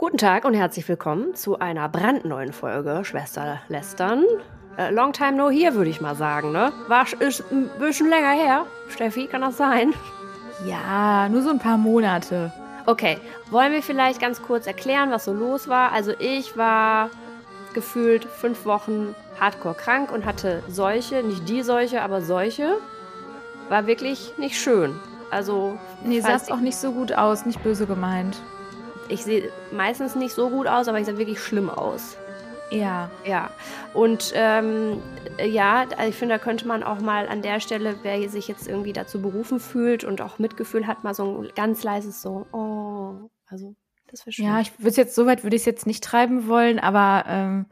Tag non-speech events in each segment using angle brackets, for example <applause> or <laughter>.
Guten Tag und herzlich willkommen zu einer brandneuen Folge Schwester Lästern. Äh, long time no here, würde ich mal sagen, ne? War ist ein bisschen länger her. Steffi, kann das sein? Ja, nur so ein paar Monate. Okay, wollen wir vielleicht ganz kurz erklären, was so los war? Also ich war gefühlt fünf Wochen hardcore krank und hatte Seuche, nicht die Seuche, aber Seuche. War wirklich nicht schön. Also. Nee, sah auch nicht so gut aus, nicht böse gemeint. Ich sehe meistens nicht so gut aus, aber ich sah wirklich schlimm aus. Ja. Ja. Und ähm, ja, ich finde, da könnte man auch mal an der Stelle, wer sich jetzt irgendwie dazu berufen fühlt und auch Mitgefühl hat, mal so ein ganz leises so, oh, also das wäre schön. Ja, ich würde jetzt, so weit würde ich es jetzt nicht treiben wollen, aber ähm,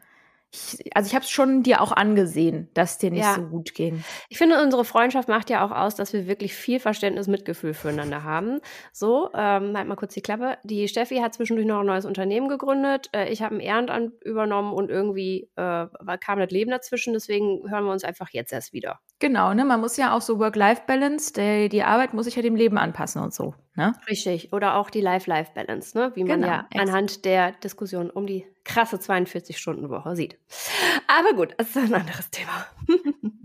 ich, also ich habe es schon dir auch angesehen, dass es dir nicht ja. so gut ging. Ich finde, unsere Freundschaft macht ja auch aus, dass wir wirklich viel Verständnis, Mitgefühl füreinander haben. So, ähm, halt mal kurz die Klappe. Die Steffi hat zwischendurch noch ein neues Unternehmen gegründet. Äh, ich habe ein Ehrenamt übernommen und irgendwie äh, kam das Leben dazwischen. Deswegen hören wir uns einfach jetzt erst wieder. Genau, ne? Man muss ja auch so Work-Life-Balance, die, die Arbeit muss sich ja dem Leben anpassen und so. Ne? Richtig. Oder auch die Life-Life-Balance, ne? Wie man genau, ja anhand der Diskussion um die krasse 42-Stunden-Woche sieht. Aber gut, das ist ein anderes Thema. <laughs>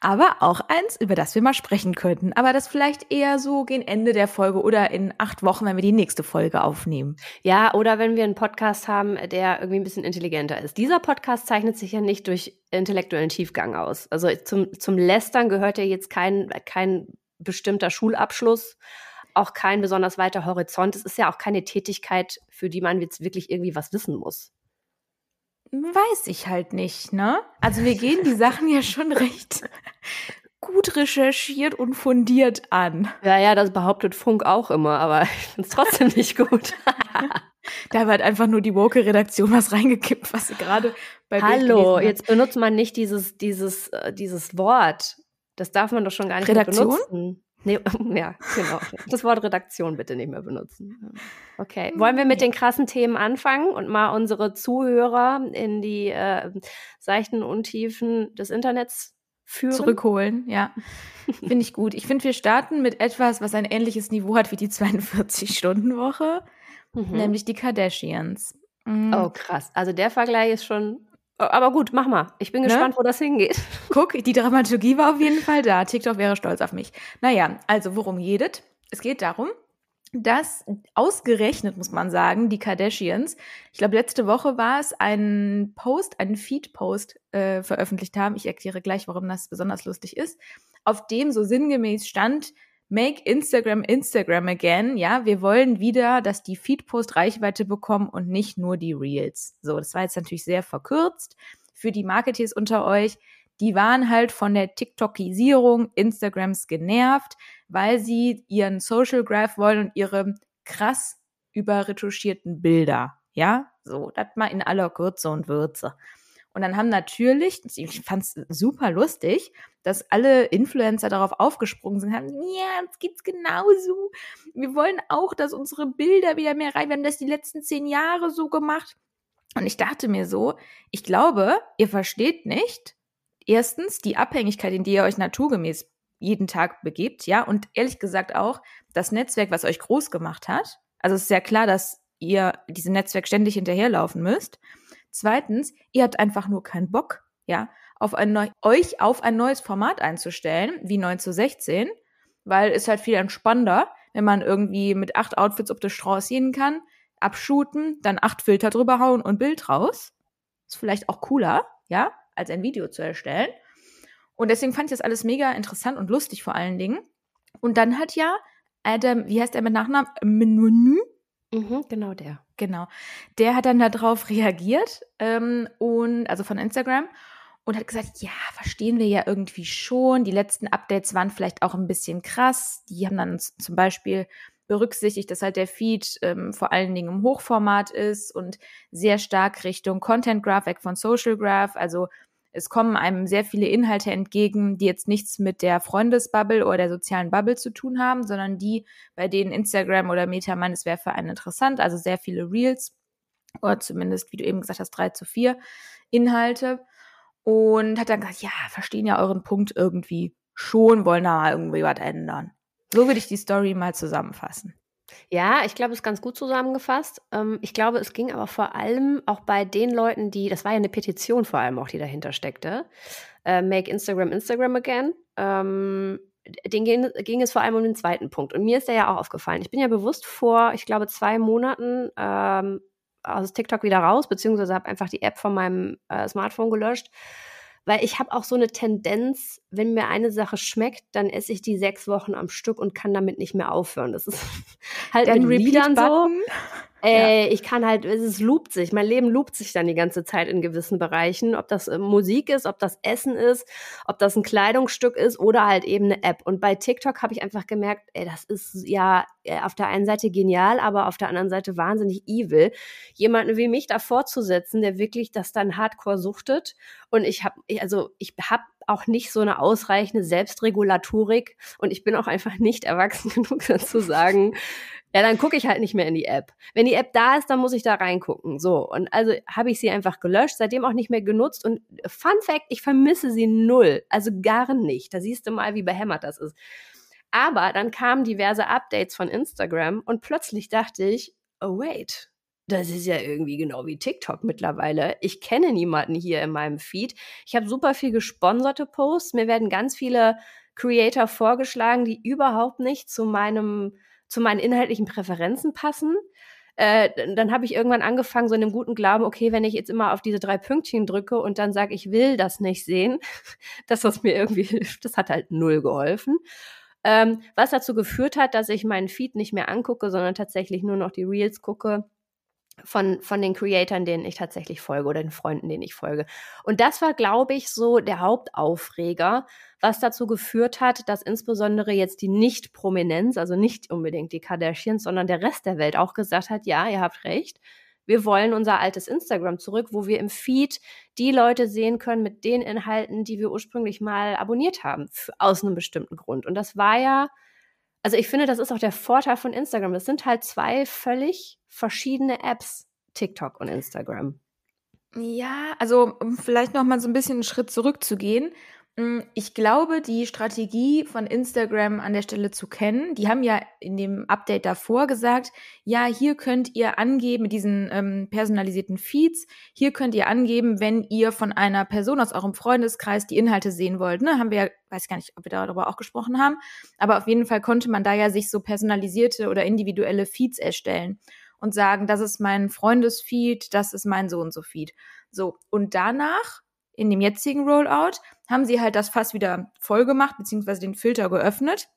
Aber auch eins, über das wir mal sprechen könnten. Aber das vielleicht eher so gegen Ende der Folge oder in acht Wochen, wenn wir die nächste Folge aufnehmen. Ja, oder wenn wir einen Podcast haben, der irgendwie ein bisschen intelligenter ist. Dieser Podcast zeichnet sich ja nicht durch intellektuellen Tiefgang aus. Also zum, zum Lästern gehört ja jetzt kein, kein bestimmter Schulabschluss, auch kein besonders weiter Horizont. Es ist ja auch keine Tätigkeit, für die man jetzt wirklich irgendwie was wissen muss. Weiß ich halt nicht, ne? Also wir gehen die Sachen ja schon recht gut recherchiert und fundiert an. Ja, ja, das behauptet Funk auch immer, aber <laughs> ich finde es trotzdem nicht gut. <laughs> da wird einfach nur die Woke-Redaktion was reingekippt, was sie gerade bei Hallo, jetzt benutzt man nicht dieses, dieses, äh, dieses Wort. Das darf man doch schon gar nicht Redaktion? benutzen. Nee, <laughs> ja, genau. Das Wort Redaktion bitte nicht mehr benutzen. Okay. Wollen wir mit den krassen Themen anfangen und mal unsere Zuhörer in die äh, seichten Untiefen des Internets führen? Zurückholen, ja. <laughs> finde ich gut. Ich finde, wir starten mit etwas, was ein ähnliches Niveau hat wie die 42-Stunden-Woche, mhm. nämlich die Kardashians. Mhm. Oh, krass. Also der Vergleich ist schon aber gut, mach mal. Ich bin ne? gespannt, wo das hingeht. <laughs> Guck, die Dramaturgie war auf jeden Fall da. TikTok wäre stolz auf mich. Naja, also worum geht es? geht darum, dass ausgerechnet, muss man sagen, die Kardashians, ich glaube, letzte Woche war es, einen Post, einen Feed-Post äh, veröffentlicht haben. Ich erkläre gleich, warum das besonders lustig ist. Auf dem so sinngemäß stand, Make Instagram Instagram again. Ja, wir wollen wieder, dass die Feedpost Reichweite bekommen und nicht nur die Reels. So, das war jetzt natürlich sehr verkürzt für die Marketeers unter euch. Die waren halt von der TikTokisierung Instagrams genervt, weil sie ihren Social Graph wollen und ihre krass überretuschierten Bilder. Ja, so, das mal in aller Kürze und Würze. Und dann haben natürlich, ich fand es super lustig, dass alle Influencer darauf aufgesprungen sind, haben, ja, uns geht's genauso. Wir wollen auch, dass unsere Bilder wieder mehr rein. Wir haben das die letzten zehn Jahre so gemacht. Und ich dachte mir so, ich glaube, ihr versteht nicht, erstens die Abhängigkeit, in die ihr euch naturgemäß jeden Tag begebt, ja, und ehrlich gesagt auch das Netzwerk, was euch groß gemacht hat. Also es ist ja klar, dass ihr diesem Netzwerk ständig hinterherlaufen müsst. Zweitens, ihr habt einfach nur keinen Bock, ja, auf ein neu, euch auf ein neues Format einzustellen, wie 9 zu 16, weil es halt viel entspannender, wenn man irgendwie mit acht Outfits auf der Straße gehen kann, abshooten, dann acht Filter drüber hauen und Bild raus. Ist vielleicht auch cooler, ja, als ein Video zu erstellen. Und deswegen fand ich das alles mega interessant und lustig vor allen Dingen. Und dann hat ja Adam, wie heißt er mit Nachnamen? Menü? Mhm, genau der. Genau. Der hat dann darauf reagiert ähm, und also von Instagram und hat gesagt, ja, verstehen wir ja irgendwie schon. Die letzten Updates waren vielleicht auch ein bisschen krass. Die haben dann zum Beispiel berücksichtigt, dass halt der Feed ähm, vor allen Dingen im Hochformat ist und sehr stark Richtung Content Graph weg von Social Graph. Also es kommen einem sehr viele Inhalte entgegen, die jetzt nichts mit der Freundesbubble oder der sozialen Bubble zu tun haben, sondern die, bei denen Instagram oder Meta meint, es wäre für einen interessant, also sehr viele Reels oder zumindest, wie du eben gesagt hast, drei zu vier Inhalte. Und hat dann gesagt, ja, verstehen ja euren Punkt irgendwie schon, wollen da mal irgendwie was ändern. So würde ich die Story mal zusammenfassen. Ja, ich glaube, es ist ganz gut zusammengefasst. Ähm, ich glaube, es ging aber vor allem auch bei den Leuten, die, das war ja eine Petition vor allem auch, die dahinter steckte. Äh, Make Instagram Instagram again. Ähm, den ging, es vor allem um den zweiten Punkt. Und mir ist der ja auch aufgefallen. Ich bin ja bewusst vor, ich glaube, zwei Monaten ähm, aus TikTok wieder raus, beziehungsweise habe einfach die App von meinem äh, Smartphone gelöscht weil ich habe auch so eine Tendenz, wenn mir eine Sache schmeckt, dann esse ich die sechs Wochen am Stück und kann damit nicht mehr aufhören. Das ist <laughs> halt Dann mit Liedern so. Ey, ja. ich kann halt, es loopt sich. Mein Leben loopt sich dann die ganze Zeit in gewissen Bereichen. Ob das äh, Musik ist, ob das Essen ist, ob das ein Kleidungsstück ist oder halt eben eine App. Und bei TikTok habe ich einfach gemerkt, ey, das ist ja äh, auf der einen Seite genial, aber auf der anderen Seite wahnsinnig evil. Jemanden wie mich da vorzusetzen, der wirklich das dann hardcore suchtet. Und ich habe, also ich habe auch nicht so eine ausreichende Selbstregulatorik und ich bin auch einfach nicht erwachsen <laughs> genug dazu sagen, ja, dann gucke ich halt nicht mehr in die App. Wenn die App da ist, dann muss ich da reingucken. So. Und also habe ich sie einfach gelöscht, seitdem auch nicht mehr genutzt. Und Fun Fact, ich vermisse sie null. Also gar nicht. Da siehst du mal, wie behämmert das ist. Aber dann kamen diverse Updates von Instagram und plötzlich dachte ich, oh wait, das ist ja irgendwie genau wie TikTok mittlerweile. Ich kenne niemanden hier in meinem Feed. Ich habe super viel gesponserte Posts. Mir werden ganz viele Creator vorgeschlagen, die überhaupt nicht zu meinem zu meinen inhaltlichen Präferenzen passen. Äh, dann habe ich irgendwann angefangen, so in dem guten Glauben, okay, wenn ich jetzt immer auf diese drei Pünktchen drücke und dann sage, ich will das nicht sehen, <laughs> dass das mir irgendwie hilft, das hat halt null geholfen. Ähm, was dazu geführt hat, dass ich meinen Feed nicht mehr angucke, sondern tatsächlich nur noch die Reels gucke von, von den Creatoren, denen ich tatsächlich folge oder den Freunden, denen ich folge. Und das war, glaube ich, so der Hauptaufreger, was dazu geführt hat, dass insbesondere jetzt die Nicht-Prominenz, also nicht unbedingt die Kardashians, sondern der Rest der Welt auch gesagt hat, ja, ihr habt recht. Wir wollen unser altes Instagram zurück, wo wir im Feed die Leute sehen können mit den Inhalten, die wir ursprünglich mal abonniert haben, aus einem bestimmten Grund. Und das war ja, also ich finde, das ist auch der Vorteil von Instagram. Das sind halt zwei völlig verschiedene Apps, TikTok und Instagram. Ja, also um vielleicht noch mal so ein bisschen einen Schritt zurückzugehen. Hm, ich glaube, die Strategie von Instagram an der Stelle zu kennen, die haben ja in dem Update davor gesagt, ja, hier könnt ihr angeben, mit diesen ähm, personalisierten Feeds, hier könnt ihr angeben, wenn ihr von einer Person aus eurem Freundeskreis die Inhalte sehen wollt. Ne? Haben wir ja, weiß gar nicht, ob wir darüber auch gesprochen haben, aber auf jeden Fall konnte man da ja sich so personalisierte oder individuelle Feeds erstellen und sagen, das ist mein Freundesfeed, das ist mein so und so Feed. So, und danach in dem jetzigen Rollout haben sie halt das Fass wieder voll gemacht, beziehungsweise den Filter geöffnet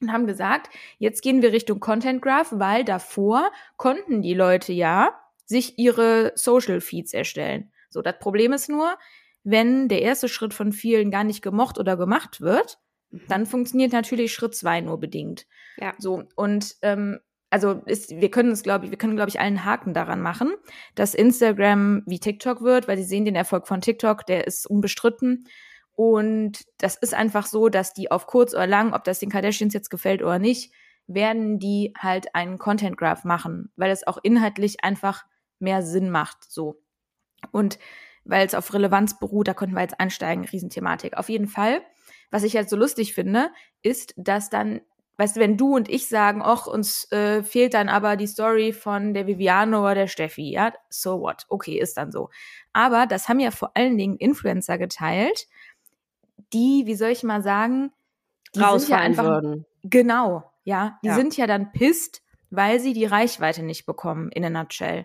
und haben gesagt, jetzt gehen wir Richtung Content Graph, weil davor konnten die Leute ja sich ihre Social Feeds erstellen. So, das Problem ist nur, wenn der erste Schritt von vielen gar nicht gemocht oder gemacht wird, mhm. dann funktioniert natürlich Schritt zwei nur bedingt. Ja. So, und ähm, also ist, wir können es, glaube ich, wir können, glaube ich, allen Haken daran machen, dass Instagram wie TikTok wird, weil sie sehen den Erfolg von TikTok, der ist unbestritten. Und das ist einfach so, dass die auf kurz oder lang, ob das den Kardashians jetzt gefällt oder nicht, werden die halt einen Content Graph machen, weil es auch inhaltlich einfach mehr Sinn macht, so. Und weil es auf Relevanz beruht, da konnten wir jetzt einsteigen, Riesenthematik. Auf jeden Fall. Was ich jetzt so lustig finde, ist, dass dann weißt du, wenn du und ich sagen, ach, uns äh, fehlt dann aber die Story von der Viviane oder der Steffi, ja, so what, okay, ist dann so. Aber das haben ja vor allen Dingen Influencer geteilt, die, wie soll ich mal sagen, die sind ja würden. genau, ja, die ja. sind ja dann pisst, weil sie die Reichweite nicht bekommen, in a nutshell.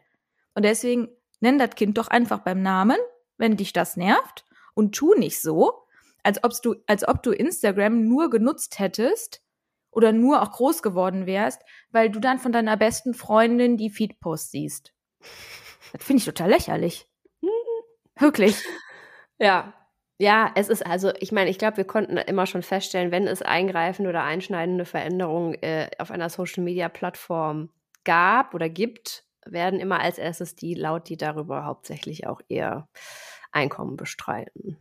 Und deswegen nenn das Kind doch einfach beim Namen, wenn dich das nervt und tu nicht so, als, ob du, als ob du Instagram nur genutzt hättest, oder nur auch groß geworden wärst, weil du dann von deiner besten Freundin die Feedpost siehst. Das finde ich total lächerlich. Wirklich. Ja. Ja, es ist also, ich meine, ich glaube, wir konnten immer schon feststellen, wenn es eingreifende oder einschneidende Veränderungen äh, auf einer Social-Media-Plattform gab oder gibt, werden immer als erstes die laut, die darüber hauptsächlich auch ihr Einkommen bestreiten.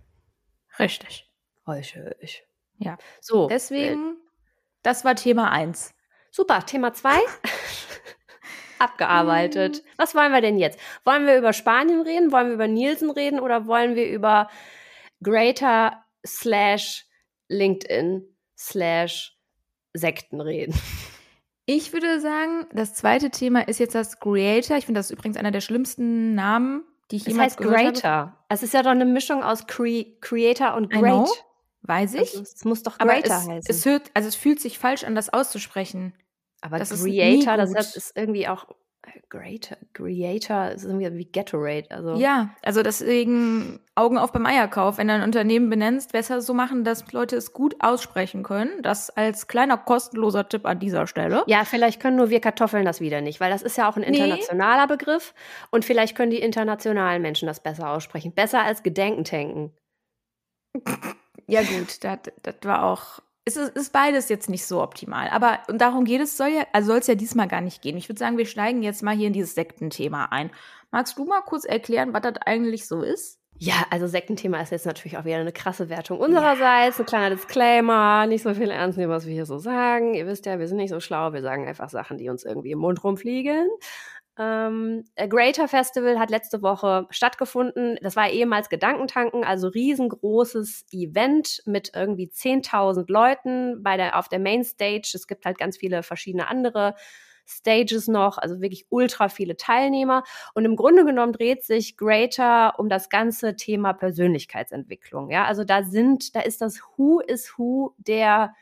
Richtig. Richtig. Ja. So. Deswegen das war Thema 1. Super, Thema 2. <laughs> Abgearbeitet. Mhm. Was wollen wir denn jetzt? Wollen wir über Spanien reden? Wollen wir über Nielsen reden? Oder wollen wir über Greater slash LinkedIn slash Sekten reden? Ich würde sagen, das zweite Thema ist jetzt das Creator. Ich finde das ist übrigens einer der schlimmsten Namen, die ich Es jemals heißt gehört Greater. habe. Es ist ja doch eine Mischung aus Cre Creator und Great. Weiß ich. Also, es muss doch Greater es, heißen. es hört, also es fühlt sich falsch an, das auszusprechen. aber das ist Creator, das gut. heißt, ist irgendwie auch äh, Greater. Creator ist irgendwie wie Gatorade. Also Ja, also deswegen Augen auf beim Eierkauf. Wenn du ein Unternehmen benennst, besser so machen, dass Leute es gut aussprechen können. Das als kleiner kostenloser Tipp an dieser Stelle. Ja, vielleicht können nur wir Kartoffeln das wieder nicht, weil das ist ja auch ein Nee. internationaler Begriff und vielleicht können die internationalen Menschen das besser aussprechen. Besser als Gedenken tanken. <laughs> Ja, gut, das, war auch. Es ist, ist beides jetzt nicht so optimal. Aber und darum geht es, soll ja, also soll es ja diesmal gar nicht gehen. Ich würde sagen, wir steigen jetzt mal hier in dieses Sektenthema ein. Magst du mal kurz erklären, was das eigentlich so ist? Ja, also Sektenthema ist jetzt natürlich auch wieder eine krasse Wertung unsererseits. Ein kleiner Disclaimer, nicht so viel ernst nehmen, was wir hier so sagen. Ihr wisst ja, wir sind nicht so schlau, wir sagen einfach Sachen, die uns irgendwie im Mund rumfliegen. Ähm, Greater Festival hat letzte Woche stattgefunden. Das war ehemals Gedankentanken, also riesengroßes Event mit irgendwie 10.000 Leuten bei der, auf der Mainstage. Es gibt halt ganz viele verschiedene andere Stages noch, also wirklich ultra viele Teilnehmer. Und im Grunde genommen dreht sich Greater um das ganze Thema Persönlichkeitsentwicklung. Ja, also da sind, da ist das Who is Who der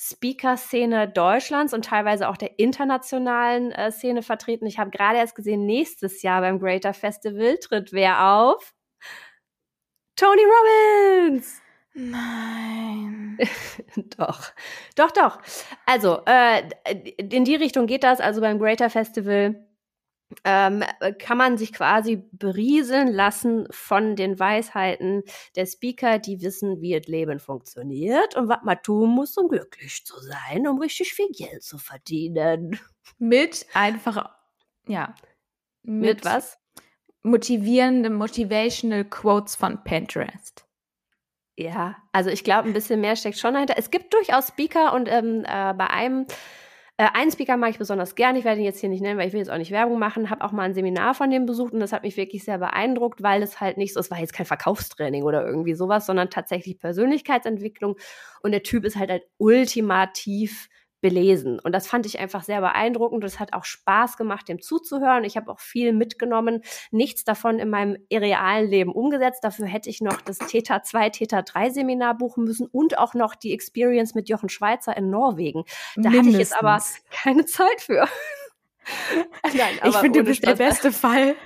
Speaker-Szene Deutschlands und teilweise auch der internationalen äh, Szene vertreten. Ich habe gerade erst gesehen, nächstes Jahr beim Greater Festival tritt wer auf? Tony Robbins! Nein. <laughs> doch, doch, doch. Also, äh, in die Richtung geht das. Also beim Greater Festival ähm, kann man sich quasi berieseln lassen von den Weisheiten der Speaker, die wissen, wie das Leben funktioniert und was man tun muss, um glücklich zu sein, um richtig viel Geld zu verdienen. Mit einfach, ja. Mit, was? Motivierende Motivational Quotes von Pinterest. Ja, also ich glaube, ein bisschen mehr steckt schon dahinter. Es gibt durchaus Speaker und ähm, äh, bei einem Äh, einen Speaker mag ich besonders gern. Ich werde ihn jetzt hier nicht nennen, weil ich will jetzt auch nicht Werbung machen. Habe auch mal ein Seminar von dem besucht und das hat mich wirklich sehr beeindruckt, weil es halt nicht so, es war jetzt kein Verkaufstraining oder irgendwie sowas, sondern tatsächlich Persönlichkeitsentwicklung. Und der Typ ist halt halt ultimativ belesen. Und das fand ich einfach sehr beeindruckend. Es hat auch Spaß gemacht, dem zuzuhören. Ich habe auch viel mitgenommen. Nichts davon in meinem realen Leben umgesetzt. Dafür hätte ich noch das Theta 2, Theta 3 Seminar buchen müssen und auch noch die Experience mit Jochen Schweizer in Norwegen. Da hatte ich jetzt aber keine Zeit für. <laughs> Nein, ich finde, du bist der beste Fall. <laughs>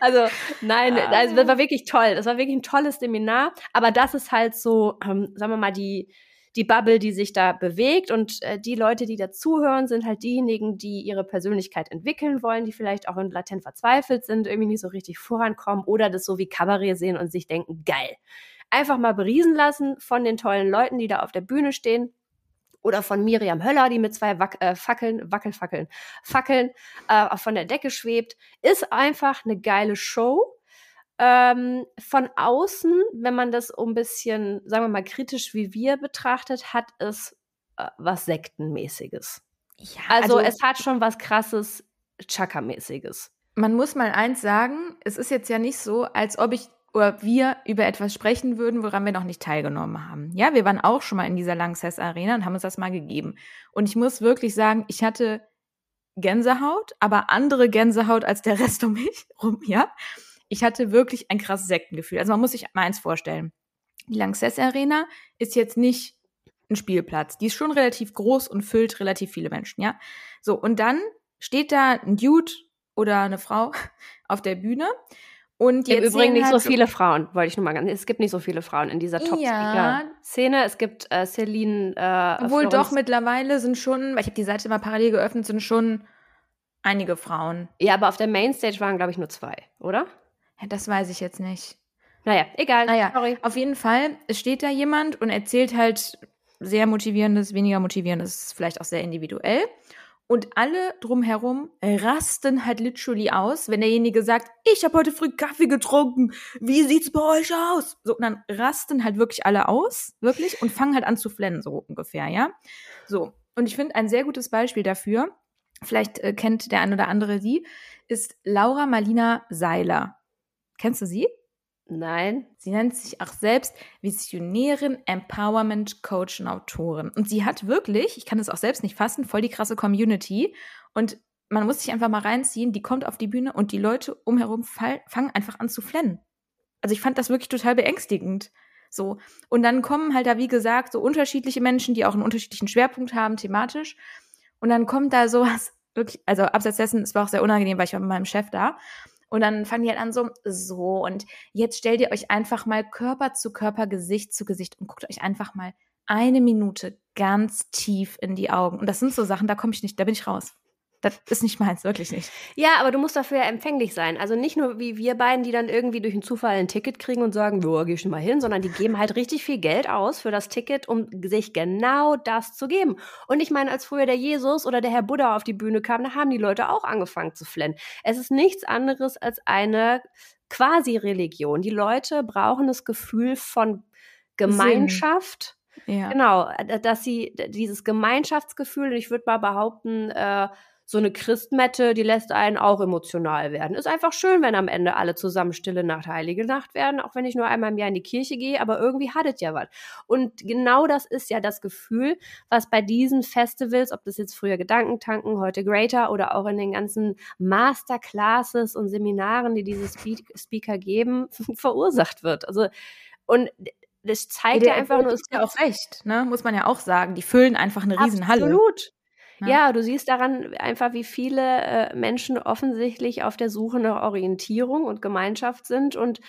Also, nein, Ah. also, das war wirklich toll. Das war wirklich ein tolles Seminar. Aber das ist halt so, ähm, sagen wir mal, die, die Bubble, die sich da bewegt. Und äh, die Leute, die dazuhören, sind halt diejenigen, die ihre Persönlichkeit entwickeln wollen, die vielleicht auch in latent verzweifelt sind, irgendwie nicht so richtig vorankommen oder das so wie Kabarett sehen und sich denken, geil. Einfach mal beriesen lassen von den tollen Leuten, die da auf der Bühne stehen. Oder von Miriam Höller, die mit zwei Wac äh, Fackeln, Wackelfackeln, Fackeln äh, von der Decke schwebt. Ist einfach eine geile Show. Ähm, von außen, wenn man das um ein bisschen, sagen wir mal, kritisch wie wir betrachtet, hat es äh, was Sektenmäßiges. Ja, Also, es hat schon was krasses Chaka-mäßiges. man muss mal eins sagen, es ist jetzt ja nicht so, als ob ich oder wir über etwas sprechen würden, woran wir noch nicht teilgenommen haben. Ja, wir waren auch schon mal in dieser Langsess Arena und haben uns das mal gegeben. Und ich muss wirklich sagen, ich hatte Gänsehaut, aber andere Gänsehaut als der Rest um mich rum, ja. Ich hatte wirklich ein krasses Sektengefühl. Also man muss sich mal eins vorstellen. Die Lanxess Arena ist jetzt nicht ein Spielplatz. Die ist schon relativ groß und füllt relativ viele Menschen, ja. So, und dann steht da ein Dude oder eine Frau <laughs> auf der Bühne und die Im Übrigen nicht halt so viele Frauen, wollte ich nur mal ganz. Es gibt nicht so viele Frauen in dieser Ja. Top-Szene. Es gibt äh, Celine. Äh, Obwohl Florenz- doch mittlerweile sind schon, weil ich habe die Seite mal parallel geöffnet, sind schon einige Frauen. Ja, aber auf der Mainstage waren, glaube ich, nur zwei, oder? Ja, das weiß ich jetzt nicht. Naja, egal. Naja, Sorry. auf jeden Fall, es steht da jemand und erzählt halt sehr motivierendes, weniger motivierendes, vielleicht auch sehr individuell. Und alle drumherum rasten halt literally aus, wenn derjenige sagt, ich habe heute früh Kaffee getrunken, wie sieht's bei euch aus? So, und dann rasten halt wirklich alle aus, wirklich, und fangen halt an zu flennen, so ungefähr, ja. So, und ich finde ein sehr gutes Beispiel dafür, vielleicht äh, kennt der ein oder andere sie, ist Laura Marlina Seiler. Kennst du sie? Nein. Sie nennt sich auch selbst Visionärin, Empowerment Coach und Autorin. Und sie hat wirklich, ich kann das auch selbst nicht fassen, voll die krasse Community. Und man muss sich einfach mal reinziehen, die kommt auf die Bühne und die Leute umherum fall, fangen einfach an zu flennen. Also ich fand das wirklich total beängstigend. So. Und dann kommen halt da, wie gesagt, so unterschiedliche Menschen, die auch einen unterschiedlichen Schwerpunkt haben, thematisch. Und dann kommt da sowas, wirklich, also abseits dessen, es war auch sehr unangenehm, weil ich war mit meinem Chef da. Und dann fangen die halt an so, so, und jetzt stellt ihr euch einfach mal Körper zu Körper, Gesicht zu Gesicht und guckt euch einfach mal eine Minute ganz tief in die Augen. Und das sind so Sachen, da komme ich nicht, da bin ich raus. Das ist nicht meins, wirklich nicht. Ja, aber du musst dafür ja empfänglich sein. Also nicht nur wie wir beiden, die dann irgendwie durch einen Zufall ein Ticket kriegen und sagen, boah, geh schon mal hin, sondern die geben halt richtig viel Geld aus für das Ticket, um sich genau das zu geben. Und ich meine, als früher der Jesus oder der Herr Buddha auf die Bühne kam, da haben die Leute auch angefangen zu flennen. Es ist nichts anderes als eine Quasi-Religion. Die Leute brauchen das Gefühl von Gemeinschaft. Ja. Genau, dass sie dieses Gemeinschaftsgefühl, ich würde mal behaupten, äh, so eine Christmette, die lässt einen auch emotional werden. Ist einfach schön, wenn am Ende alle zusammen Stille Nacht, Heilige Nacht werden, auch wenn ich nur einmal im Jahr in die Kirche gehe, aber irgendwie hat es ja was. Und genau das ist ja das Gefühl, was bei diesen Festivals, ob das jetzt früher Gedankentanken, heute Greater oder auch in den ganzen Masterclasses und Seminaren, die diese Speaker geben, <laughs> verursacht wird. Also, und das zeigt ja, ja einfach nur, es ist ja auch recht, ne? muss man ja auch sagen. Die füllen einfach eine Riesenhalle. Absolut. Ja. ja, du siehst daran einfach, wie viele äh, Menschen offensichtlich auf der Suche nach Orientierung und Gemeinschaft sind und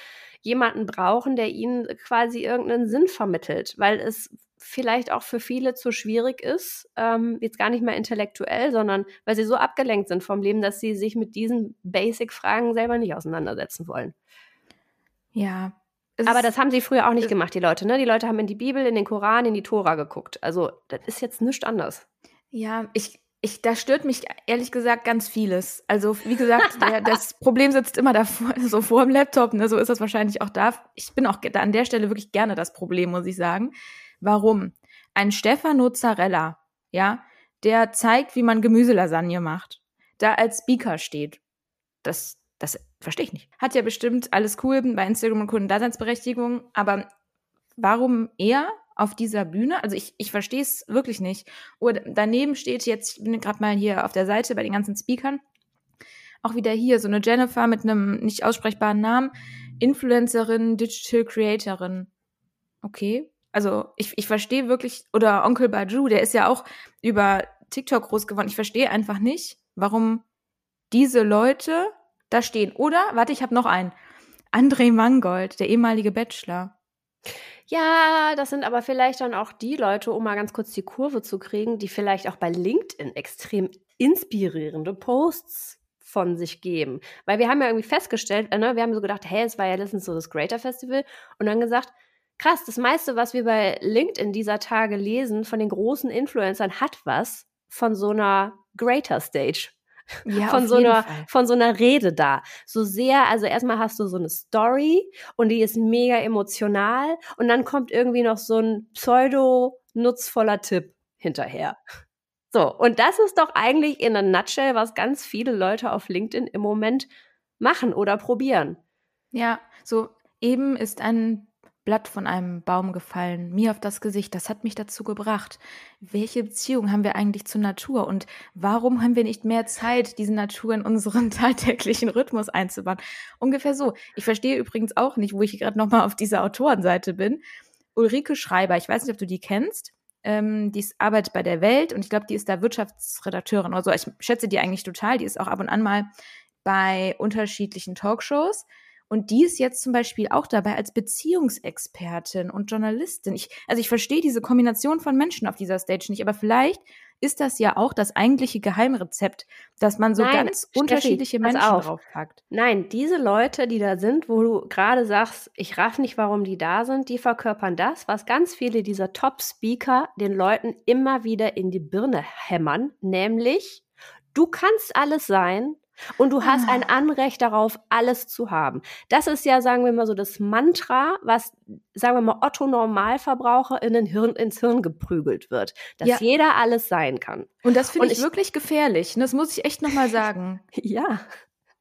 jemanden brauchen, der ihnen quasi irgendeinen Sinn vermittelt, weil es vielleicht auch für viele zu schwierig ist, ähm, jetzt gar nicht mehr intellektuell, sondern weil sie so abgelenkt sind vom Leben, dass sie sich mit diesen Basic-Fragen selber nicht auseinandersetzen wollen. Ja. Aber das haben sie früher auch nicht gemacht, die Leute. Ne? Die Leute haben in die Bibel, in den Koran, in die Tora geguckt. Also das ist jetzt nichts anders. Ja, ich, ich, da stört mich ehrlich gesagt ganz vieles. Also, wie gesagt, <laughs> der, das Problem sitzt immer davor, <laughs> so vor dem Laptop, ne? so ist das wahrscheinlich auch da. Ich bin auch da an der Stelle wirklich gerne das Problem, muss ich sagen. Warum? Ein Stefano Zarella, ja, der zeigt, wie man Gemüselasagne macht, da als Speaker steht. Das, das verstehe ich nicht. Hat ja bestimmt alles cool bei Instagram und Kundendaseinsberechtigung, aber warum er auf dieser Bühne. Also ich, ich verstehe es wirklich nicht. Oder daneben steht jetzt, ich bin gerade mal hier auf der Seite bei den ganzen Speakern, auch wieder hier so eine Jennifer mit einem nicht aussprechbaren Namen, Influencerin, Digital Creatorin. Okay. Also ich, ich verstehe wirklich, oder Onkel Baju, der ist ja auch über TikTok groß geworden. Ich verstehe einfach nicht, warum diese Leute da stehen. Oder, warte, ich habe noch einen. André Mangold, der ehemalige Bachelor. Ja, das sind aber vielleicht dann auch die Leute, um mal ganz kurz die Kurve zu kriegen, die vielleicht auch bei LinkedIn extrem inspirierende Posts von sich geben. Weil wir haben ja irgendwie festgestellt, äh, ne, wir haben so gedacht, hey, es war ja letztens so das Greater Festival und dann gesagt, krass, das meiste, was wir bei LinkedIn dieser Tage lesen von den großen Influencern, hat was von so einer Greater Stage ja, von so einer Fall. von so einer Rede da. So sehr, also erstmal hast du so eine Story und die ist mega emotional und dann kommt irgendwie noch so ein pseudo nutzvoller Tipp hinterher. So, und das ist doch eigentlich in a nutshell, was ganz viele Leute auf LinkedIn im Moment machen oder probieren. Ja, so eben ist ein Blatt von einem Baum gefallen, mir auf das Gesicht. Das hat mich dazu gebracht. Welche Beziehung haben wir eigentlich zur Natur und warum haben wir nicht mehr Zeit, diese Natur in unseren <laughs> tagtäglichen Rhythmus einzubauen? Ungefähr so. Ich verstehe übrigens auch nicht, wo ich gerade nochmal auf dieser Autorenseite bin. Ulrike Schreiber, ich weiß nicht, ob du die kennst. Ähm, die ist, arbeitet bei der Welt und ich glaube, die ist da Wirtschaftsredakteurin oder so. Ich schätze die eigentlich total. Die ist auch ab und an mal bei unterschiedlichen Talkshows. Und die ist jetzt zum Beispiel auch dabei als Beziehungsexpertin und Journalistin. Ich, also ich verstehe diese Kombination von Menschen auf dieser Stage nicht, aber vielleicht ist das ja auch das eigentliche Geheimrezept, dass man so Nein, ganz Steffi, unterschiedliche Menschen draufpackt. Nein, diese Leute, die da sind, wo du gerade sagst, ich raff nicht, warum die da sind, die verkörpern das, was ganz viele dieser Top-Speaker den Leuten immer wieder in die Birne hämmern, nämlich du kannst alles sein, und du hast ein ah. Anrecht darauf, alles zu haben. Das ist ja, sagen wir mal so, das Mantra, was, sagen wir mal, Otto Normalverbraucher in den Hirn, ins Hirn geprügelt wird. Dass ja. jeder alles sein kann. Und das finde ich, ich, wirklich gefährlich. Das muss ich echt nochmal sagen. <laughs> ja.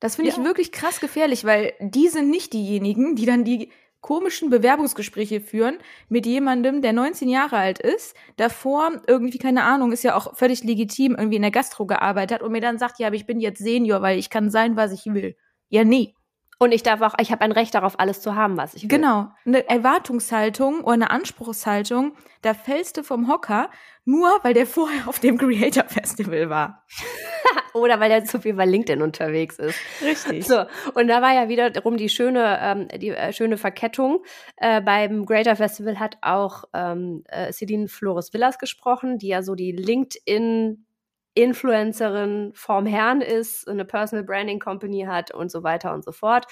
Das finde ja. ich wirklich krass gefährlich, weil die sind nicht diejenigen, die dann die komischen Bewerbungsgespräche führen mit jemandem, der 19 Jahre alt ist, davor irgendwie, keine Ahnung, ist ja auch völlig legitim, irgendwie in der Gastro gearbeitet hat und mir dann sagt, ja, aber ich bin jetzt Senior, weil ich kann sein, was ich will. Ja, nee. Und ich darf auch, ich habe ein Recht darauf, alles zu haben, was ich will. Genau. Eine Erwartungshaltung oder eine Anspruchshaltung, da fällst du vom Hocker, nur weil der vorher auf dem Creator Festival war. <laughs> Oder weil er zu viel bei LinkedIn unterwegs ist. Richtig. So, und da war ja wiederum die schöne, ähm, die äh, schöne Verkettung. Äh, beim Greater Festival hat auch ähm, äh, Celine Flores Villas gesprochen, die ja so die LinkedIn Influencerin vom Herrn ist, eine Personal Branding Company hat und so weiter und so fort,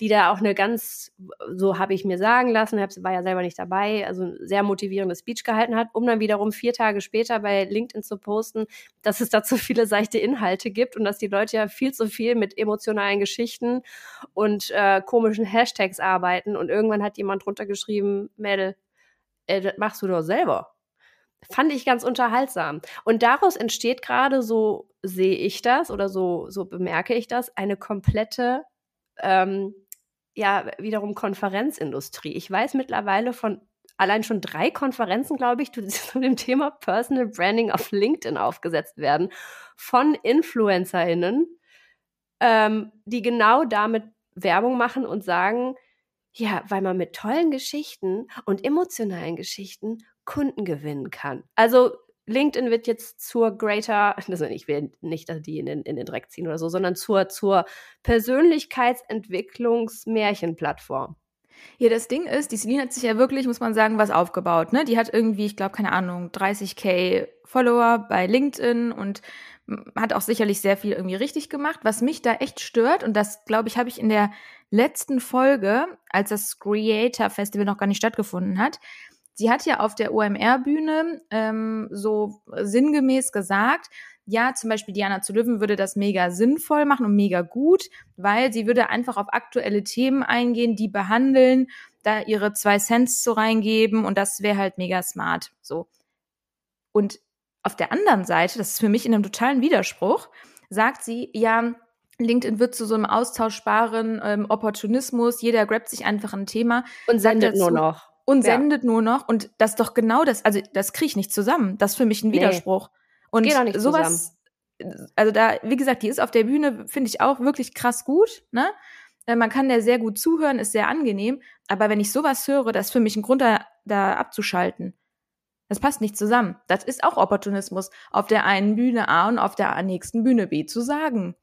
die da auch eine ganz, so habe ich mir sagen lassen, war ja selber nicht dabei, also ein sehr motivierendes Speech gehalten hat, um dann wiederum vier Tage später bei LinkedIn zu posten, dass es da zu viele seichte Inhalte gibt und dass die Leute ja viel zu viel mit emotionalen Geschichten und äh, komischen Hashtags arbeiten. Und irgendwann hat jemand drunter geschrieben, Mädel, äh, das machst du doch selber fand ich ganz unterhaltsam. Und daraus entsteht gerade, so sehe ich das oder so, so bemerke ich das, eine komplette, ähm, ja, wiederum Konferenzindustrie. Ich weiß mittlerweile von allein schon drei Konferenzen, glaube ich, <laughs> zu dem Thema Personal Branding auf LinkedIn aufgesetzt werden, von InfluencerInnen, ähm, die genau damit Werbung machen und sagen, ja, weil man mit tollen Geschichten und emotionalen Geschichten Kunden gewinnen kann. Also LinkedIn wird jetzt zur Greater, <laughs> also ich will nicht die in den, in den Dreck ziehen oder so, sondern zur, zur Persönlichkeitsentwicklungs-Märchenplattform. Ja, das Ding ist, die Celine hat sich ja wirklich, muss man sagen, was aufgebaut. Ne? Die hat irgendwie, ich glaube, keine Ahnung, 30k Follower bei LinkedIn und hat auch sicherlich sehr viel irgendwie richtig gemacht. Was mich da echt stört, und das, glaube ich, habe ich in der letzten Folge, als das Creator Festival noch gar nicht stattgefunden hat, sie hat ja auf der OMR-Bühne ähm, so sinngemäß gesagt, ja, zum Beispiel Diana zu Löwen würde das mega sinnvoll machen und mega gut, weil sie würde einfach auf aktuelle Themen eingehen, die behandeln, da ihre zwei Cents so reingeben und das wäre halt mega smart. So. Und auf der anderen Seite, das ist für mich in einem totalen Widerspruch, sagt sie, ja, LinkedIn wird zu so einem austauschbaren ähm, Opportunismus, jeder grabt sich einfach ein Thema. Und sendet dazu, nur noch und ja. sendet nur noch. Und das ist doch genau das, also das kriege ich nicht zusammen. Das ist für mich ein Widerspruch. Nee, und geht auch nicht sowas, zusammen. also da, wie gesagt, die ist auf der Bühne, finde ich auch wirklich krass gut, ne? Äh, man kann der sehr gut zuhören, ist sehr angenehm. Aber wenn ich sowas höre, das ist für mich ein Grund, da, da abzuschalten. Das passt nicht zusammen. Das ist auch Opportunismus, auf der einen Bühne A und auf der nächsten Bühne B zu sagen.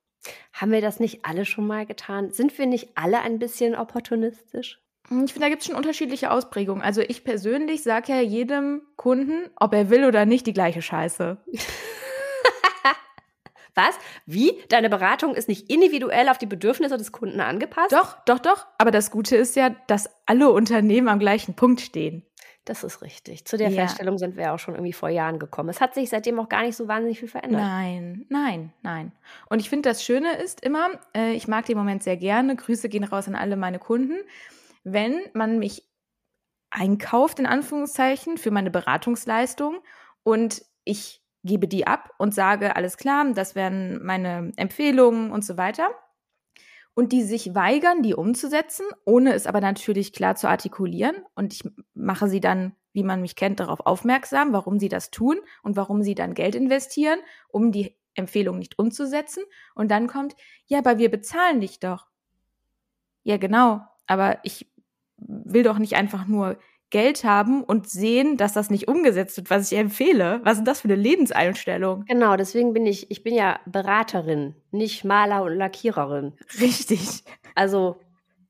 Haben wir das nicht alle schon mal getan? Sind wir nicht alle ein bisschen opportunistisch? Hm, ich finde, da gibt es schon unterschiedliche Ausprägungen. Also ich persönlich sage ja jedem Kunden, ob er will oder nicht, die gleiche Scheiße. <laughs> Was? Wie? Deine Beratung ist nicht individuell auf die Bedürfnisse des Kunden angepasst? Doch, doch, doch. Aber das Gute ist ja, dass alle Unternehmen am gleichen Punkt stehen. Das ist richtig. Zu der ja. Feststellung sind wir auch schon irgendwie vor Jahren gekommen. Es hat sich seitdem auch gar nicht so wahnsinnig viel verändert. Nein, nein, nein. Und ich finde, das Schöne ist immer, äh, ich mag den Moment sehr gerne. Grüße gehen raus an alle meine Kunden wenn man mich einkauft, in Anführungszeichen, für meine Beratungsleistung und ich gebe die ab und sage, alles klar, das wären meine Empfehlungen und so weiter. Und die sich weigern, die umzusetzen, ohne es aber natürlich klar zu artikulieren. Und ich mache sie dann, wie man mich kennt, darauf aufmerksam, warum sie das tun und warum sie dann Geld investieren, um die Empfehlung nicht umzusetzen. Und dann kommt, ja, aber wir bezahlen dich doch. Ja, genau. Aber ich will doch nicht einfach nur Geld haben und sehen, dass das nicht umgesetzt wird, was ich empfehle. Was ist das für eine Lebenseinstellung? Genau, deswegen bin ich, ich bin ja Beraterin, nicht Maler und Lackiererin. Richtig. Also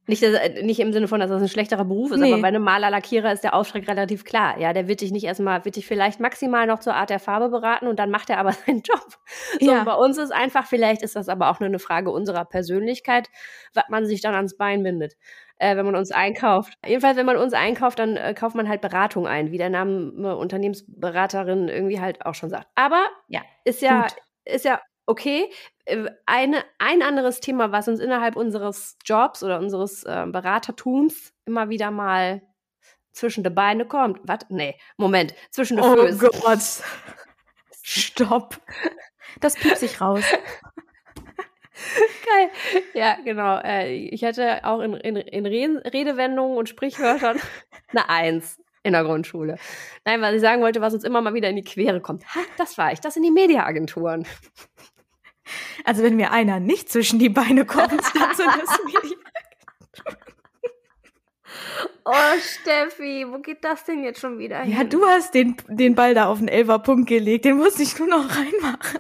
nicht, nicht im Sinne von, dass das ein schlechterer Beruf ist, nee. aber bei einem Maler, Lackierer ist der Aufschreck relativ klar. Ja, der wird dich nicht erstmal, wird dich vielleicht maximal noch zur Art der Farbe beraten und dann macht er aber <laughs> seinen Job. So, ja. bei uns ist einfach, vielleicht ist das aber auch nur eine Frage unserer Persönlichkeit, was man sich dann ans Bein bindet äh, wenn man uns einkauft. Jedenfalls, wenn man uns einkauft, dann äh, kauft man halt Beratung ein, wie der Name Unternehmensberaterin irgendwie halt auch schon sagt. Aber ja, ist ja, Gut. ist ja okay. Äh, eine, ein anderes Thema, was uns innerhalb unseres Jobs oder unseres äh, Beratertums immer wieder mal zwischen die Beine kommt. Was? Nee, Moment. Zwischen die Oh Füße. Gott. <laughs> Stopp. Das piept sich raus. <laughs> Geil. Ja, genau. Äh, ich hatte auch in, in, in Redewendungen und Sprichwörtern <laughs> eine Eins in der Grundschule. Nein, was ich sagen wollte, was uns immer mal wieder in die Quere kommt. Ha, das war ich. Das sind die Mediaagenturen. Also wenn mir einer nicht zwischen die Beine kommt, dann sind das <laughs> Mediaagenturen. Oh, Steffi, wo geht das denn jetzt schon wieder hin? Ja, du hast den, den Ball da auf den Elferpunkt gelegt. Den musste ich nur noch reinmachen.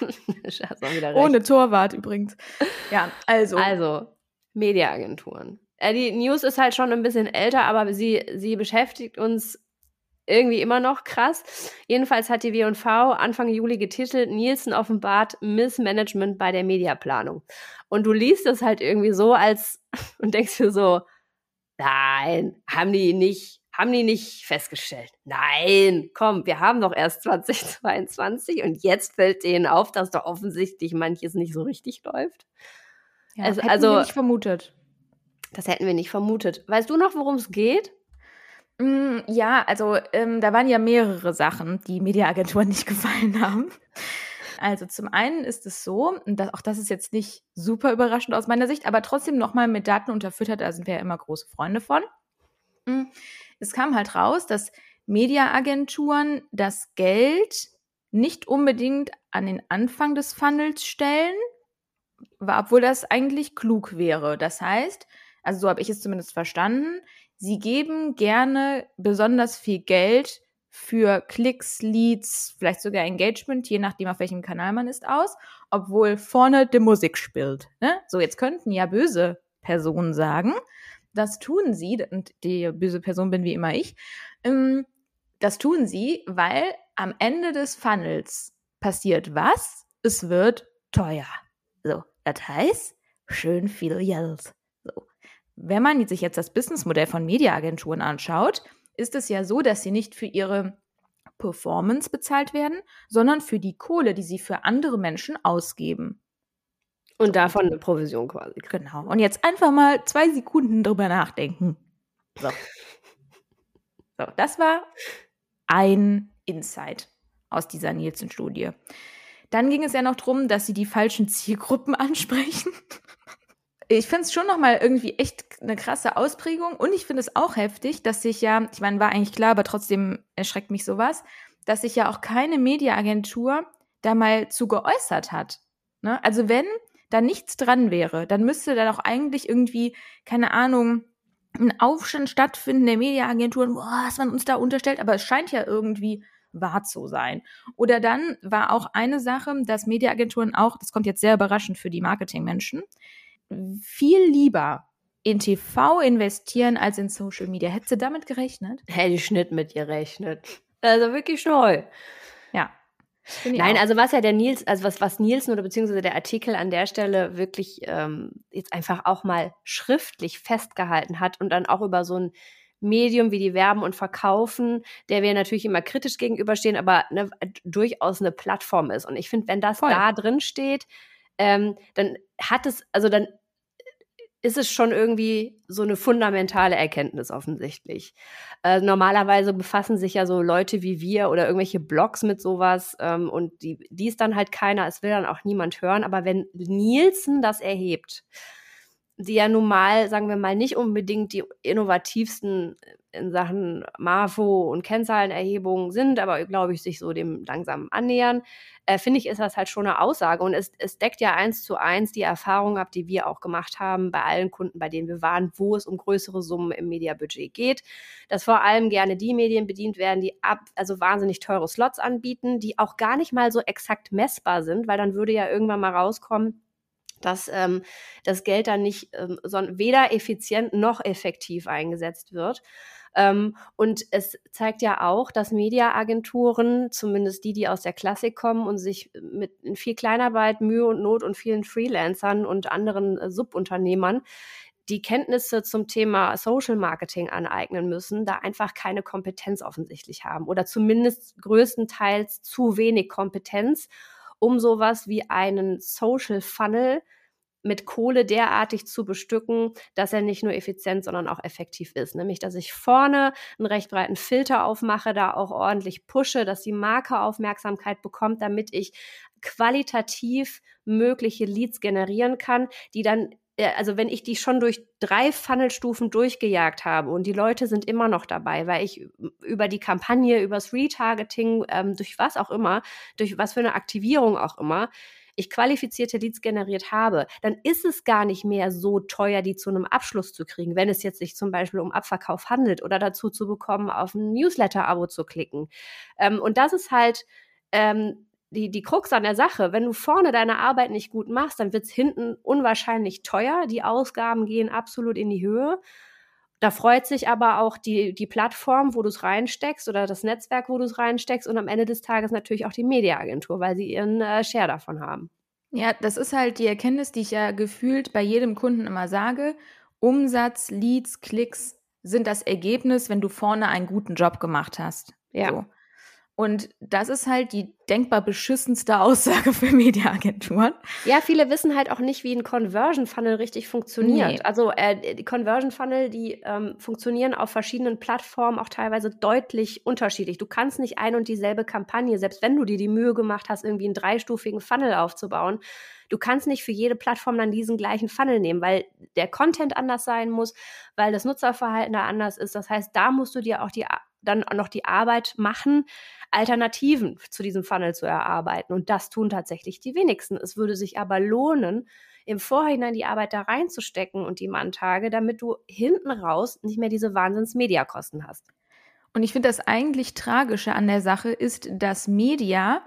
<laughs> Ohne Torwart übrigens. Ja, also. Also, Mediaagenturen. Äh, die News ist halt schon ein bisschen älter, aber sie, sie beschäftigt uns irgendwie immer noch krass. Jedenfalls hat die W&V Anfang Juli getitelt, Nielsen offenbart Missmanagement bei der Mediaplanung. Und du liest es halt irgendwie so als <laughs> und denkst dir so, nein, haben die nicht, haben die nicht festgestellt. Nein, komm, wir haben doch erst 2022 und jetzt fällt denen auf, dass da offensichtlich manches nicht so richtig läuft. Ja, also, hätten also, wir nicht vermutet. Das hätten wir nicht vermutet. Weißt du noch, worum es geht? Mm, ja, also ähm, da waren ja mehrere Sachen, die Mediaagenturen <laughs> nicht gefallen haben. Also zum einen ist es so, und das, auch das ist jetzt nicht super überraschend aus meiner Sicht, aber trotzdem nochmal mit Daten unterfüttert, da sind wir ja immer große Freunde von. Es kam halt raus, dass Mediaagenturen das Geld nicht unbedingt an den Anfang des Funnels stellen, obwohl das eigentlich klug wäre. Das heißt, also so habe ich es zumindest verstanden, sie geben gerne besonders viel Geld für Klicks, Leads, vielleicht sogar Engagement, je nachdem, auf welchem Kanal man ist, aus, obwohl vorne die Musik spielt. Ne? So, jetzt könnten ja böse Personen sagen, das tun sie, und die böse Person bin wie immer ich, ähm, das tun sie, weil am Ende des Funnels passiert was? Es wird teuer. So, das heißt, schön viel Geld. So wenn man sich jetzt das Businessmodell von Mediaagenturen anschaut, ist es ja so, dass sie nicht für ihre Performance bezahlt werden, sondern für die Kohle, die sie für andere Menschen ausgeben. Und davon eine Provision quasi. Genau. Und jetzt einfach mal zwei Sekunden drüber nachdenken. So. So, das war ein Insight aus dieser Nielsen-Studie. Dann ging es ja noch darum, dass sie die falschen Zielgruppen <laughs> ansprechen ich finde es schon nochmal irgendwie echt eine krasse Ausprägung und ich finde es auch heftig, dass sich ja, ich meine, war eigentlich klar, aber trotzdem erschreckt mich sowas, dass sich ja auch keine Mediaagentur da mal zu geäußert hat. Ne? Also wenn da nichts dran wäre, dann müsste da doch eigentlich irgendwie, keine Ahnung, ein Aufstand stattfinden der Mediaagenturen, was man uns da unterstellt, aber es scheint ja irgendwie wahr zu sein. Oder dann war auch eine Sache, dass Mediaagenturen auch, das kommt jetzt sehr überraschend für die Marketingmenschen, viel lieber in TV investieren als in Social Media. Hättest du damit gerechnet? Hätte ich nicht mit gerechnet. Also wirklich toll. Ja. Nein, auch. also was ja der Nils, also was, was Nielsen oder beziehungsweise der Artikel an der Stelle wirklich ähm, jetzt einfach auch mal schriftlich festgehalten hat und dann auch über so ein Medium wie die Werben und Verkaufen, der wir natürlich immer kritisch gegenüberstehen, aber ne, durchaus eine Plattform ist. Und ich finde, wenn das Voll. da drin steht, ähm, dann hat es, also dann ist es schon irgendwie so eine fundamentale Erkenntnis offensichtlich. Äh, normalerweise befassen sich ja so Leute wie wir oder irgendwelche Blogs mit sowas ähm, und die, die ist dann halt keiner, es will dann auch niemand hören. Aber wenn Nielsen das erhebt, die ja nun mal, sagen wir mal, nicht unbedingt die innovativsten in Sachen MAFO und Kennzahlenerhebung sind, aber glaube ich, sich so dem langsam annähern, äh, finde ich, ist das halt schon eine Aussage. Und es, es deckt ja eins zu eins die Erfahrung ab, die wir auch gemacht haben bei allen Kunden, bei denen wir waren, wo es um größere Summen im Mediabudget geht. Dass vor allem gerne die Medien bedient werden, die ab, also wahnsinnig teure Slots anbieten, die auch gar nicht mal so exakt messbar sind, weil dann würde ja irgendwann mal rauskommen, dass ähm, das Geld dann nicht ähm, sondern weder effizient noch effektiv eingesetzt wird. Ähm, und es zeigt ja auch, dass Mediaagenturen, zumindest die, die aus der Klassik kommen und sich mit viel Kleinarbeit, Mühe und Not und vielen Freelancern und anderen äh, Subunternehmern die Kenntnisse zum Thema Social Marketing aneignen müssen, da einfach keine Kompetenz offensichtlich haben oder zumindest größtenteils zu wenig Kompetenz, um sowas wie einen Social Funnel mit Kohle derartig zu bestücken, dass er nicht nur effizient, sondern auch effektiv ist. Nämlich, dass ich vorne einen recht breiten Filter aufmache, da auch ordentlich pushe, dass die Marke Aufmerksamkeit bekommt, damit ich qualitativ mögliche Leads generieren kann, die dann äh, also wenn ich die schon durch drei Funnelstufen durchgejagt habe und die Leute sind immer noch dabei, weil ich über die Kampagne, übers Retargeting, ähm, durch was auch immer, durch was für eine Aktivierung auch immer, ich qualifizierte Leads generiert habe, dann ist es gar nicht mehr so teuer, die zu einem Abschluss zu kriegen, wenn es jetzt sich zum Beispiel um Abverkauf handelt oder dazu zu bekommen, auf ein Newsletter-Abo zu klicken. Ähm, und das ist halt ähm, die, die Krux an der Sache. Wenn du vorne deine Arbeit nicht gut machst, dann wird es hinten unwahrscheinlich teuer. Die Ausgaben gehen absolut in die Höhe. Da freut sich aber auch die, die Plattform, wo du es reinsteckst oder das Netzwerk, wo du es reinsteckst und am Ende des Tages natürlich auch die Mediaagentur, weil sie ihren äh, Share davon haben. Ja, das ist halt die Erkenntnis, die ich ja gefühlt bei jedem Kunden immer sage. Umsatz, Leads, Klicks sind das Ergebnis, wenn du vorne einen guten Job gemacht hast. Ja. So. Und das ist halt die denkbar beschissenste <laughs> Aussage für Mediaagenturen. Ja, viele wissen halt auch nicht, wie ein Conversion Funnel richtig funktioniert. Nee. Also äh, die Conversion Funnel, die ähm, funktionieren auf verschiedenen Plattformen auch teilweise deutlich unterschiedlich. Du kannst nicht ein und dieselbe Kampagne, selbst wenn du dir die Mühe gemacht hast, irgendwie einen dreistufigen Funnel aufzubauen, du kannst nicht für jede Plattform dann diesen gleichen Funnel nehmen, weil der Content anders sein muss, weil das Nutzerverhalten da anders ist. Das heißt, da musst du dir auch die dann auch noch die Arbeit machen, Alternativen zu diesem Funnel zu erarbeiten. Und das tun tatsächlich die wenigsten. Es würde sich aber lohnen, im Vorhinein die Arbeit da reinzustecken und die Manntage, damit du hinten raus nicht mehr diese Wahnsinns-Mediakosten hast. Und ich finde das eigentlich Tragische an der Sache ist, dass Media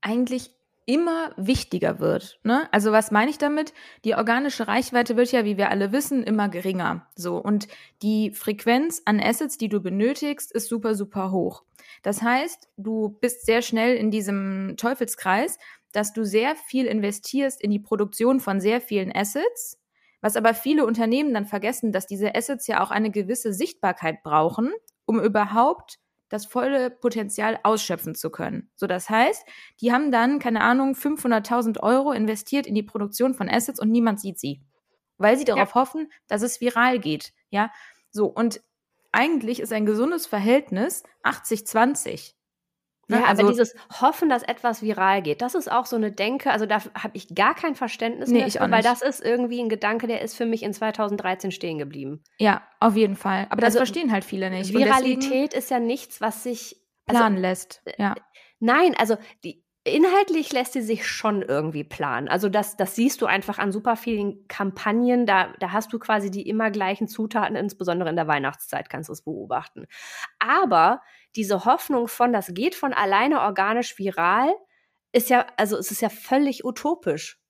eigentlich immer wichtiger wird. Ne? Also was meine ich damit? Die organische Reichweite wird ja, wie wir alle wissen, immer geringer. So und die Frequenz an Assets, die du benötigst, ist super super hoch. Das heißt, du bist sehr schnell in diesem Teufelskreis, dass du sehr viel investierst in die Produktion von sehr vielen Assets, was aber viele Unternehmen dann vergessen, dass diese Assets ja auch eine gewisse Sichtbarkeit brauchen, um überhaupt das volle Potenzial ausschöpfen zu können. So, das heißt, die haben dann, keine Ahnung, 500.000 Euro investiert in die Produktion von Assets und niemand sieht sie. Weil sie darauf ja. hoffen, dass es viral geht. Ja, so. Und eigentlich ist ein gesundes Verhältnis 80-20. Ne? Ja, also, aber dieses Hoffen, dass etwas viral geht, das ist auch so eine Denke, also da habe ich gar kein Verständnis nee, mehr für, weil das ist irgendwie ein Gedanke, der ist für mich in 2013 stehen geblieben. Ja, auf jeden Fall. Aber das also, verstehen halt viele nicht. Viralität ist ja nichts, was sich also, planen lässt. Ja. Nein, also die, inhaltlich lässt sie sich schon irgendwie planen. Also das, das siehst du einfach an super vielen Kampagnen. Da, da hast du quasi die immer gleichen Zutaten, insbesondere in der Weihnachtszeit kannst du es beobachten. Aber diese Hoffnung von, das geht von alleine organisch viral, ist ja, also es ist ja völlig utopisch.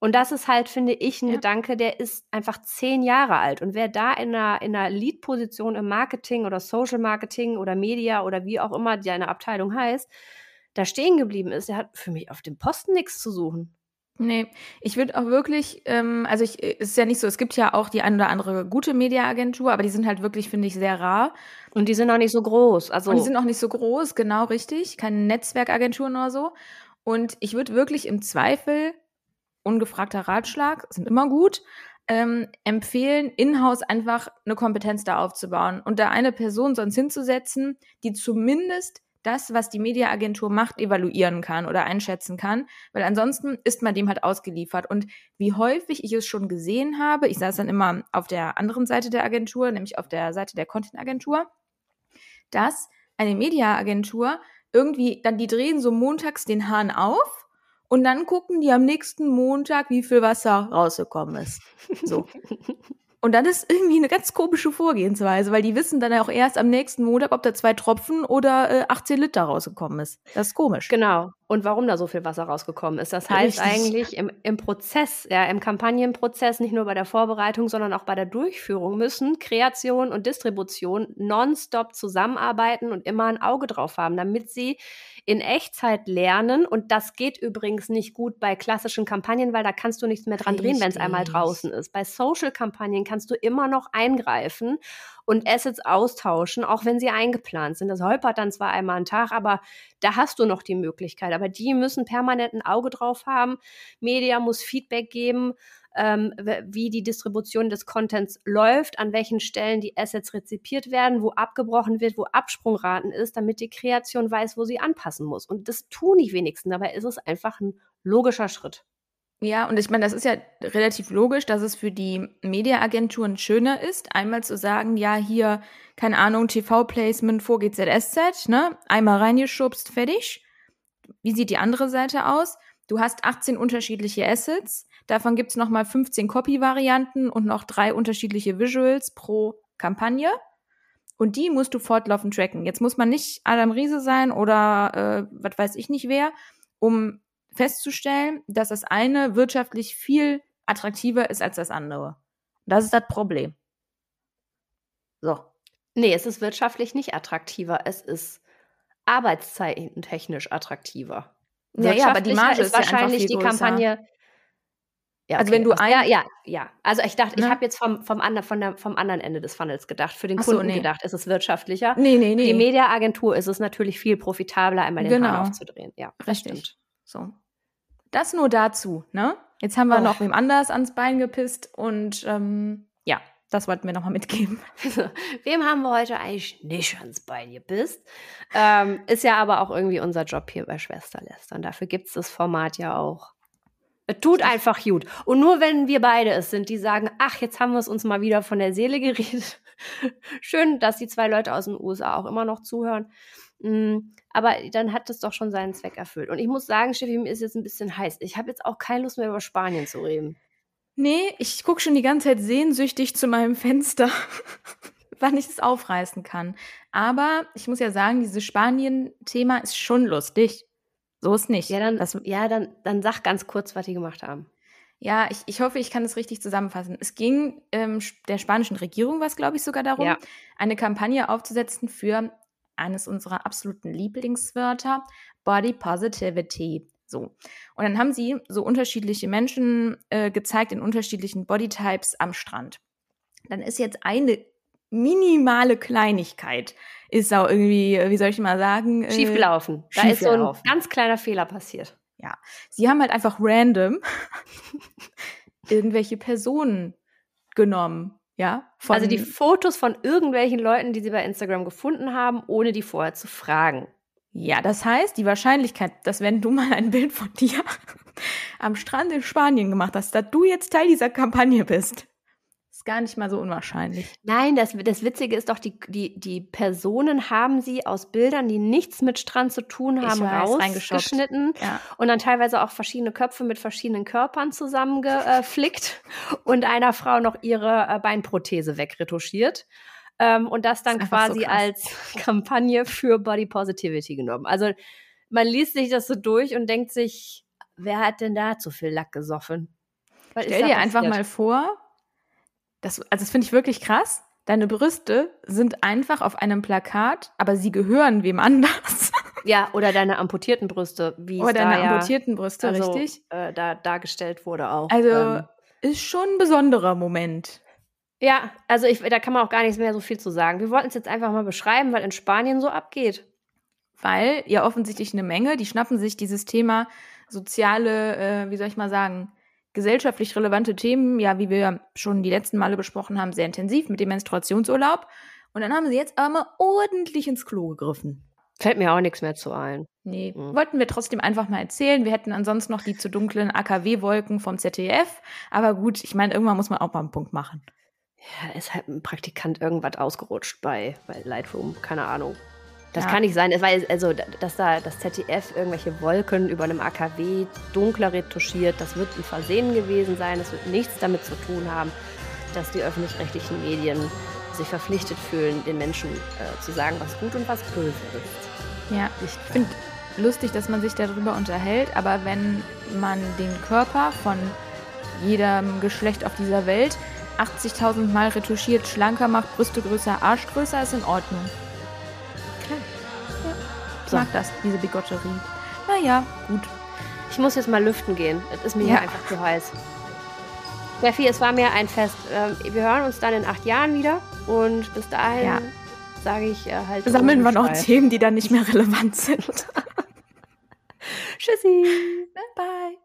Und das ist halt, finde ich, ein ja. Gedanke, der ist einfach zehn Jahre alt. Und wer da in einer, in einer Lead-Position im Marketing oder Social Marketing oder Media oder wie auch immer deine Abteilung heißt, da stehen geblieben ist, der hat für mich auf dem Posten nichts zu suchen. Nee, ich würde auch wirklich, ähm, also ich, es ist ja nicht so, es gibt ja auch die eine oder andere gute Mediaagentur, aber die sind halt wirklich, finde ich, sehr rar. Und die sind auch nicht so groß. Also Und die sind auch nicht so groß, genau richtig. Keine Netzwerkagenturen oder so. Und ich würde wirklich im Zweifel, ungefragter Ratschlag, sind immer gut, ähm, empfehlen, in-house einfach eine Kompetenz da aufzubauen und da eine Person sonst hinzusetzen, die zumindest das, was die Mediaagentur macht, evaluieren kann oder einschätzen kann, weil ansonsten ist man dem halt ausgeliefert. Und wie häufig ich es schon gesehen habe, ich saß dann immer auf der anderen Seite der Agentur, nämlich auf der Seite der Content-Agentur, dass eine Mediaagentur irgendwie, dann die drehen so montags den Hahn auf und dann gucken die am nächsten Montag, wie viel Wasser rausgekommen ist. So. <laughs> Und dann ist irgendwie eine ganz komische Vorgehensweise, weil die wissen dann auch erst am nächsten Montag, ob da zwei Tropfen oder äh, 18 Liter rausgekommen ist. Das ist komisch. Genau. Und warum da so viel Wasser rausgekommen ist. Das heißt Richtig. eigentlich im, im Prozess, ja, im Kampagnenprozess, nicht nur bei der Vorbereitung, sondern auch bei der Durchführung müssen Kreation und Distribution nonstop zusammenarbeiten und immer ein Auge drauf haben, damit sie in Echtzeit lernen. Und das geht übrigens nicht gut bei klassischen Kampagnen, weil da kannst du nichts mehr dran Richtig. drehen, wenn es einmal draußen ist. Bei Social-Kampagnen kannst du immer noch eingreifen und Assets austauschen, auch wenn sie eingeplant sind. Das holpert dann zwar einmal am Tag, aber da hast du noch die Möglichkeit. Aber die müssen permanent ein Auge drauf haben. Media muss Feedback geben ähm, wie die Distribution des Contents läuft, an welchen Stellen die Assets rezipiert werden, wo abgebrochen wird, wo Absprungraten ist, damit die Kreation weiß, wo sie anpassen muss. Und das tun die wenigsten. Dabei ist es einfach ein logischer Schritt. Ja, und ich meine, das ist ja relativ logisch, dass es für die Mediaagenturen schöner ist, einmal zu sagen, ja, hier, keine Ahnung, TV-Placement vor GZSZ, ne? Einmal reingeschubst, fertig. Wie sieht die andere Seite aus? Du hast 18 unterschiedliche Assets, davon gibt's es nochmal 15 Copy-Varianten und noch drei unterschiedliche Visuals pro Kampagne. Und die musst du fortlaufend tracken. Jetzt muss man nicht Adam Riese sein oder äh, was weiß ich nicht wer, um festzustellen, dass das eine wirtschaftlich viel attraktiver ist als das andere. Das ist das Problem. So. Nee, es ist wirtschaftlich nicht attraktiver. Es ist arbeitszeitentechnisch attraktiver. Ja, ja, aber die Marge ist, ist wahrscheinlich ja die Kampagne. Ja, okay. Also wenn du ein ja, ja, ja. Also ich dachte, ne? ich habe jetzt vom, vom, andre, von der, vom anderen Ende des Funnels gedacht. Für den Kunden so, nee. gedacht, ist es wirtschaftlicher. Nee, nee, nee. Für die Mediaagentur ist es natürlich viel profitabler, einmal den genau. Hahn aufzudrehen. Ja, Richtig. So. Das nur dazu, ne? Jetzt haben wir oh. noch wem anders ans Bein gepisst und ähm, ja, das wollten wir nochmal mitgeben. <laughs> wem haben wir heute eigentlich nicht ans Bein gepisst? Ähm, ist ja aber auch irgendwie unser Job hier bei Schwesterlästern. Dafür gibt es das Format ja auch. Es tut einfach gut. Und nur wenn wir beide es sind, die sagen, ach, jetzt haben wir es uns mal wieder von der Seele geredet. <laughs> Schön, dass die zwei Leute aus den USA auch immer noch zuhören. Mm, aber dann hat es doch schon seinen Zweck erfüllt. Und ich muss sagen, Steffi, mir ist jetzt ein bisschen heiß. Ich habe jetzt auch keine Lust mehr über Spanien zu reden. Nee, ich gucke schon die ganze Zeit sehnsüchtig zu meinem Fenster, <laughs> wann ich es aufreißen kann. Aber ich muss ja sagen, dieses Spanien-Thema ist schon lustig. So ist nicht. Ja, dann, das, ja, dann, dann sag ganz kurz, was die gemacht haben. Ja, ich, ich hoffe, ich kann es richtig zusammenfassen. Es ging ähm, der spanischen Regierung, was glaube ich sogar darum, ja. eine Kampagne aufzusetzen für eines unserer absoluten Lieblingswörter, Body Positivity. So. Und dann haben sie so unterschiedliche Menschen äh, gezeigt in unterschiedlichen Bodytypes am Strand. Dann ist jetzt eine minimale Kleinigkeit, ist auch irgendwie, wie soll ich mal sagen? Äh, schiefgelaufen. Da ist so ein ganz kleiner Fehler passiert. Ja. Sie haben halt einfach random <laughs> irgendwelche Personen genommen ja, also die Fotos von irgendwelchen Leuten, die sie bei Instagram gefunden haben, ohne die vorher zu fragen. Ja, das heißt, die Wahrscheinlichkeit, dass wenn du mal ein Bild von dir <laughs> am Strand in Spanien gemacht hast, dass du jetzt Teil dieser Kampagne bist, ist gar nicht mal so unwahrscheinlich. Nein, das, das Witzige ist doch, die, die, die Personen haben sie aus Bildern, die nichts mit Strand zu tun haben, rausgeschnitten ja. und dann teilweise auch verschiedene Köpfe mit verschiedenen Körpern zusammengeflickt <laughs> und einer Frau noch ihre äh, Beinprothese wegretuschiert. Ähm, und das dann das quasi so als <laughs> Kampagne für Body Positivity genommen. Also man liest sich das so durch und denkt sich, wer hat denn da zu viel Lack gesoffen? Was Stell dir einfach mal vor, das, also das finde ich wirklich krass. Deine Brüste sind einfach auf einem Plakat, aber sie gehören wem anders. <laughs> Ja, oder deine amputierten Brüste, wie oder deine da amputierten Brüste, also, richtig? Äh, da dargestellt wurde auch. Also ähm, ist schon ein besonderer Moment. Ja, also ich, da kann man auch gar nichts mehr so viel zu sagen. Wir wollten es jetzt einfach mal beschreiben, was in Spanien so abgeht. Weil ja offensichtlich eine Menge, die schnappen sich dieses Thema soziale, äh, wie soll ich mal sagen, gesellschaftlich relevante Themen, ja, wie wir schon die letzten Male besprochen haben, sehr intensiv mit dem Menstruationsurlaub. Und dann haben sie jetzt aber mal ordentlich ins Klo gegriffen. Fällt mir auch nichts mehr zu ein. Nee, mhm. wollten wir trotzdem einfach mal erzählen. Wir hätten ansonsten noch die zu dunklen AKW-Wolken vom ZDF. Aber gut, ich meine, irgendwann muss man auch mal einen Punkt machen. Ja, ist halt ein Praktikant irgendwas ausgerutscht bei, bei Lightroom. Keine Ahnung. Das ja. kann nicht sein, weil also dass da das ZDF irgendwelche Wolken über einem AKW dunkler retuschiert, das wird ein Versehen gewesen sein. Das wird nichts damit zu tun haben, dass die öffentlich-rechtlichen Medien sich verpflichtet fühlen, den Menschen äh, zu sagen, was gut und was böse ist. Ja, ich finde lustig, dass man sich darüber unterhält, aber wenn man den Körper von jedem Geschlecht auf dieser Welt 80.000 Mal retuschiert, schlanker macht, Brüste größer, Arsch größer, ist in Ordnung. Ich mag das, diese Bigotterie. Naja, gut. Ich muss jetzt mal lüften gehen. Es ist mir ja. hier einfach zu heiß. Steffi, es war mir ein Fest. Ähm, wir hören uns dann in acht Jahren wieder. Und bis dahin ja. sage ich äh, halt. Sammeln wir noch Themen, die dann nicht mehr relevant sind. <laughs> Tschüssi. Bye.